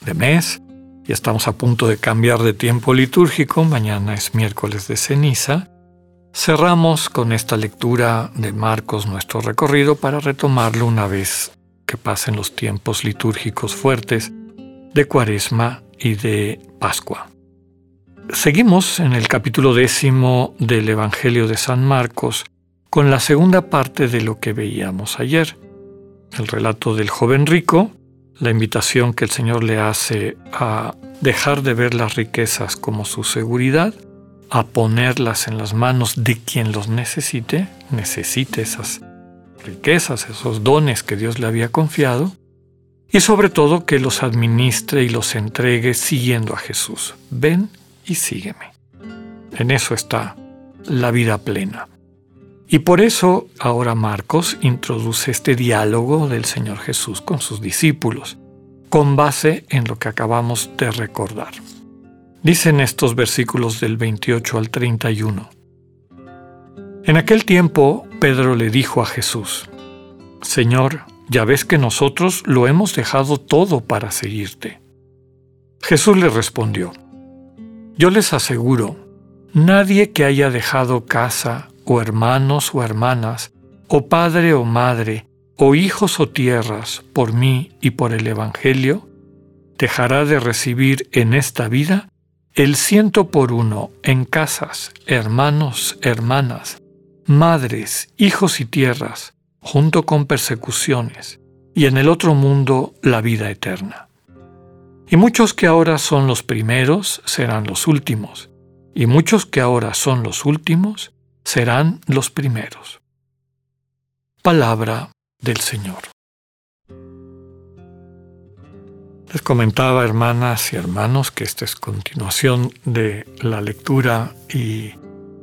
de mes y estamos a punto de cambiar de tiempo litúrgico. Mañana es miércoles de ceniza. Cerramos con esta lectura de Marcos nuestro recorrido para retomarlo una vez que pasen los tiempos litúrgicos fuertes de Cuaresma y de Pascua. Seguimos en el capítulo décimo del Evangelio de San Marcos con la segunda parte de lo que veíamos ayer, el relato del joven rico la invitación que el Señor le hace a dejar de ver las riquezas como su seguridad, a ponerlas en las manos de quien los necesite, necesite esas riquezas, esos dones que Dios le había confiado, y sobre todo que los administre y los entregue siguiendo a Jesús. Ven y sígueme. En eso está la vida plena. Y por eso ahora Marcos introduce este diálogo del Señor Jesús con sus discípulos, con base en lo que acabamos de recordar. Dicen estos versículos del 28 al 31. En aquel tiempo Pedro le dijo a Jesús, Señor, ya ves que nosotros lo hemos dejado todo para seguirte. Jesús le respondió, Yo les aseguro, nadie que haya dejado casa, o hermanos o hermanas, o padre o madre, o hijos o tierras, por mí y por el Evangelio, dejará de recibir en esta vida el ciento por uno en casas, hermanos, hermanas, madres, hijos y tierras, junto con persecuciones, y en el otro mundo la vida eterna. Y muchos que ahora son los primeros serán los últimos, y muchos que ahora son los últimos serán los primeros. Palabra del Señor. Les comentaba, hermanas y hermanos, que esta es continuación de la lectura y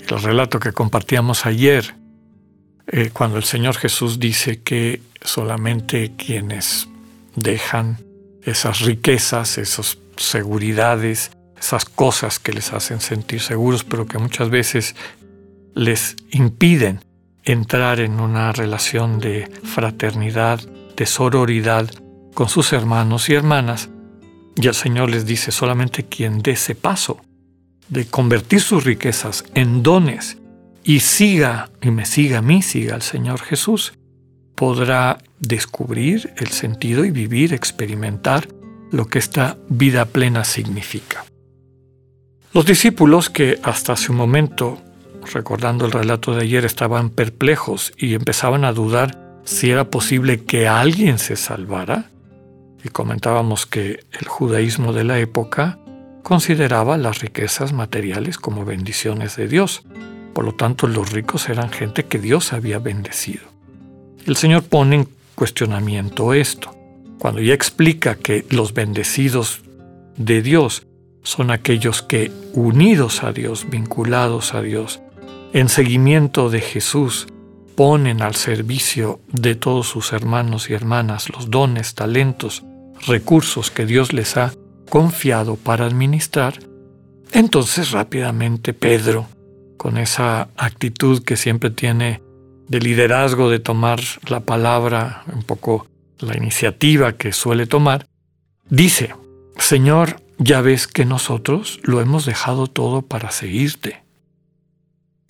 el relato que compartíamos ayer, eh, cuando el Señor Jesús dice que solamente quienes dejan esas riquezas, esas seguridades, esas cosas que les hacen sentir seguros, pero que muchas veces les impiden entrar en una relación de fraternidad, de sororidad con sus hermanos y hermanas. Y el Señor les dice, solamente quien dé ese paso de convertir sus riquezas en dones y siga, y me siga a mí, siga al Señor Jesús, podrá descubrir el sentido y vivir, experimentar lo que esta vida plena significa. Los discípulos que hasta un momento recordando el relato de ayer, estaban perplejos y empezaban a dudar si era posible que alguien se salvara. Y comentábamos que el judaísmo de la época consideraba las riquezas materiales como bendiciones de Dios. Por lo tanto, los ricos eran gente que Dios había bendecido. El Señor pone en cuestionamiento esto. Cuando ya explica que los bendecidos de Dios son aquellos que, unidos a Dios, vinculados a Dios, en seguimiento de Jesús, ponen al servicio de todos sus hermanos y hermanas los dones, talentos, recursos que Dios les ha confiado para administrar, entonces rápidamente Pedro, con esa actitud que siempre tiene de liderazgo, de tomar la palabra, un poco la iniciativa que suele tomar, dice, Señor, ya ves que nosotros lo hemos dejado todo para seguirte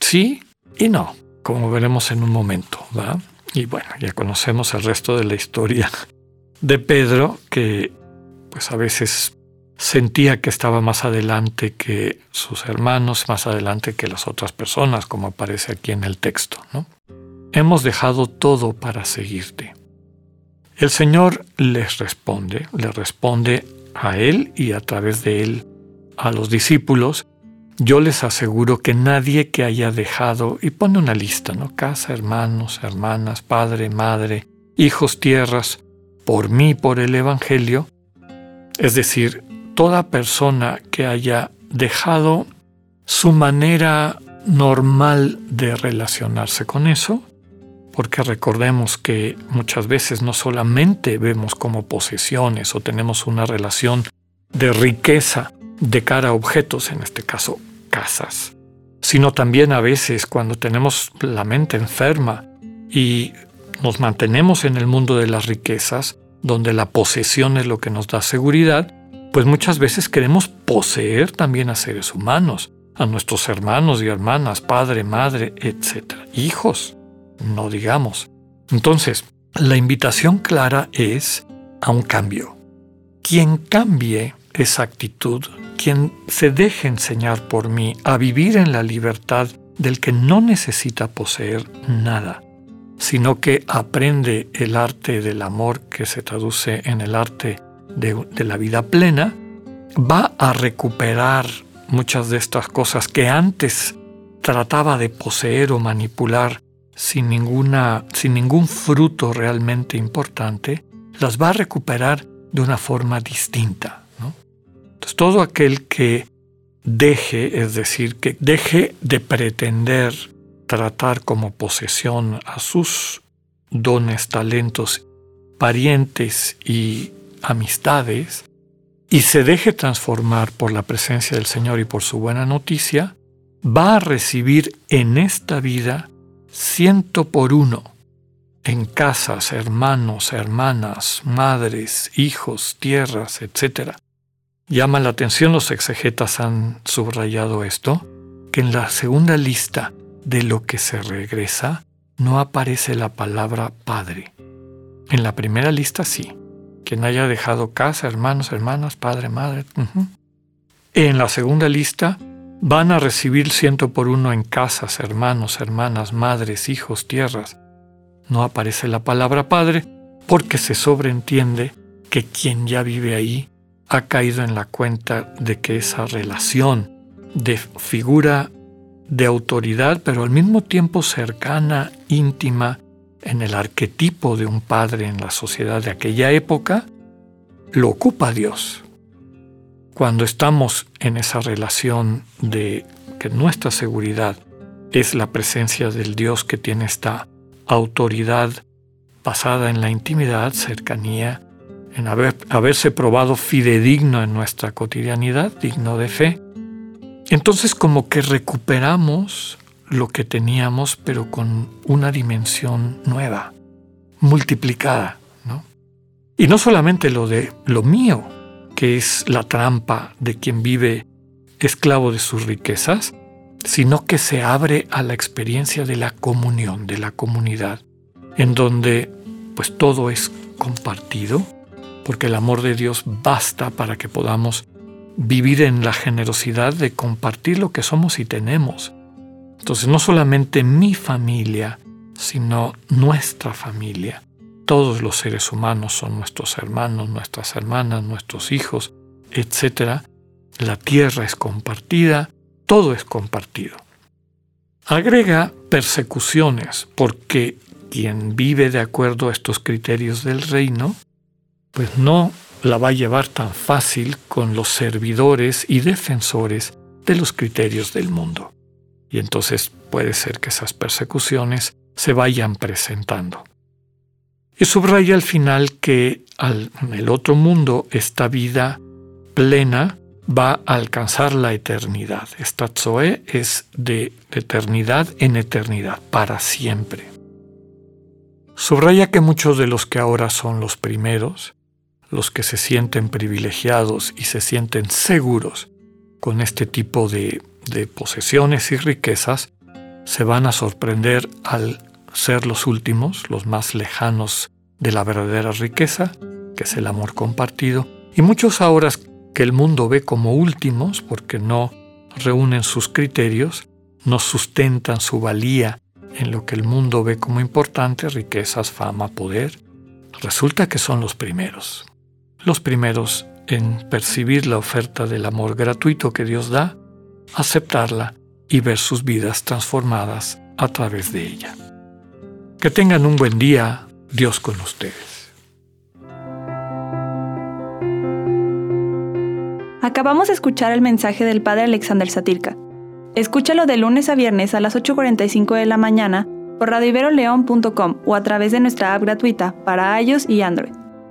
sí y no, como veremos en un momento. ¿va? Y bueno, ya conocemos el resto de la historia de Pedro, que pues a veces sentía que estaba más adelante que sus hermanos, más adelante que las otras personas, como aparece aquí en el texto. Hemos dejado todo para seguirte. El Señor les responde, le responde a él y a través de él a los discípulos, yo les aseguro que nadie que haya dejado, y pone una lista, ¿no? Casa, hermanos, hermanas, padre, madre, hijos, tierras, por mí, por el Evangelio, Es decir, toda persona que haya dejado su manera normal de relacionarse con eso, porque recordemos que muchas veces no solamente vemos como posesiones o tenemos una relación de riqueza de cara a objetos, en este caso casas, sino también a veces cuando tenemos la mente enferma y nos mantenemos en el mundo de las riquezas, donde la posesión es lo que nos da seguridad, pues muchas veces queremos poseer también a seres humanos, a nuestros hermanos y hermanas, padre, madre, etc. Hijos, no digamos. Entonces, la invitación clara es a un cambio. Quien cambie esa actitud, quien se deje enseñar por mí a vivir en la libertad del que no necesita poseer nada, sino que aprende el arte del amor que se traduce en el arte de, la vida plena, va a recuperar muchas de estas cosas que antes trataba de poseer o manipular sin, ninguna, sin ningún fruto realmente importante, las va a recuperar de una forma distinta. Entonces, todo aquel que deje, es decir, que deje de pretender tratar como posesión a sus dones, talentos, parientes y amistades, y se deje transformar por la presencia del Señor y por su buena noticia, va a recibir en esta vida ciento por uno, en casas, hermanos, hermanas, madres, hijos, tierras, etc. Llama la atención, los exegetas han subrayado esto, que en la segunda lista de lo que se regresa no aparece la palabra padre. En la primera lista sí, quien haya dejado casa, hermanos, hermanas, padre, madre. En la segunda lista van a recibir ciento por uno en casas, hermanos, hermanas, madres, hijos, tierras. No aparece la palabra padre porque se sobreentiende que quien ya vive ahí ha caído en la cuenta de que esa relación de figura de autoridad, pero al mismo tiempo cercana, íntima, en el arquetipo de un padre en la sociedad de aquella época, lo ocupa Dios. Cuando estamos en esa relación de que nuestra seguridad es la presencia del Dios que tiene esta autoridad basada en la intimidad, cercanía, en haber, haberse probado fidedigno en nuestra cotidianidad, digno de fe, entonces como que recuperamos lo que teníamos, pero con una dimensión nueva, multiplicada. ¿no? Y no solamente lo de lo mío, que es la trampa de quien vive esclavo de sus riquezas, sino que se abre a la experiencia de la comunión, de la comunidad, en donde pues todo es compartido, porque el amor de Dios basta para que podamos vivir en la generosidad de compartir lo que somos y tenemos. Entonces no solamente mi familia, sino nuestra familia. Todos los seres humanos son nuestros hermanos, nuestras hermanas, nuestros hijos, etc. La tierra es compartida, todo es compartido. Agrega persecuciones, porque quien vive de acuerdo a estos criterios del reino, pues no la va a llevar tan fácil con los servidores y defensores de los criterios del mundo. Y entonces puede ser que esas persecuciones se vayan presentando. Y subraya al final que en el otro mundo esta vida plena va a alcanzar la eternidad. Esta Zoe es de eternidad en eternidad, para siempre. Subraya que muchos de los que ahora son los primeros, los que se sienten privilegiados y se sienten seguros con este tipo de, posesiones y riquezas, se van a sorprender al ser los últimos, los más lejanos de la verdadera riqueza, que es el amor compartido, y muchos ahora que el mundo ve como últimos porque no reúnen sus criterios, no sustentan su valía en lo que el mundo ve como importante, riquezas, fama, poder, resulta que son los primeros. Los primeros en percibir la oferta del amor gratuito que Dios da, aceptarla y ver sus vidas transformadas a través de ella. Que tengan un buen día, Dios con ustedes. Acabamos de escuchar el mensaje del padre Alexander Satirka. Escúchalo de lunes a viernes a las 8.45 de la mañana por radiveroleón.com o a través de nuestra app gratuita para iOS y Android.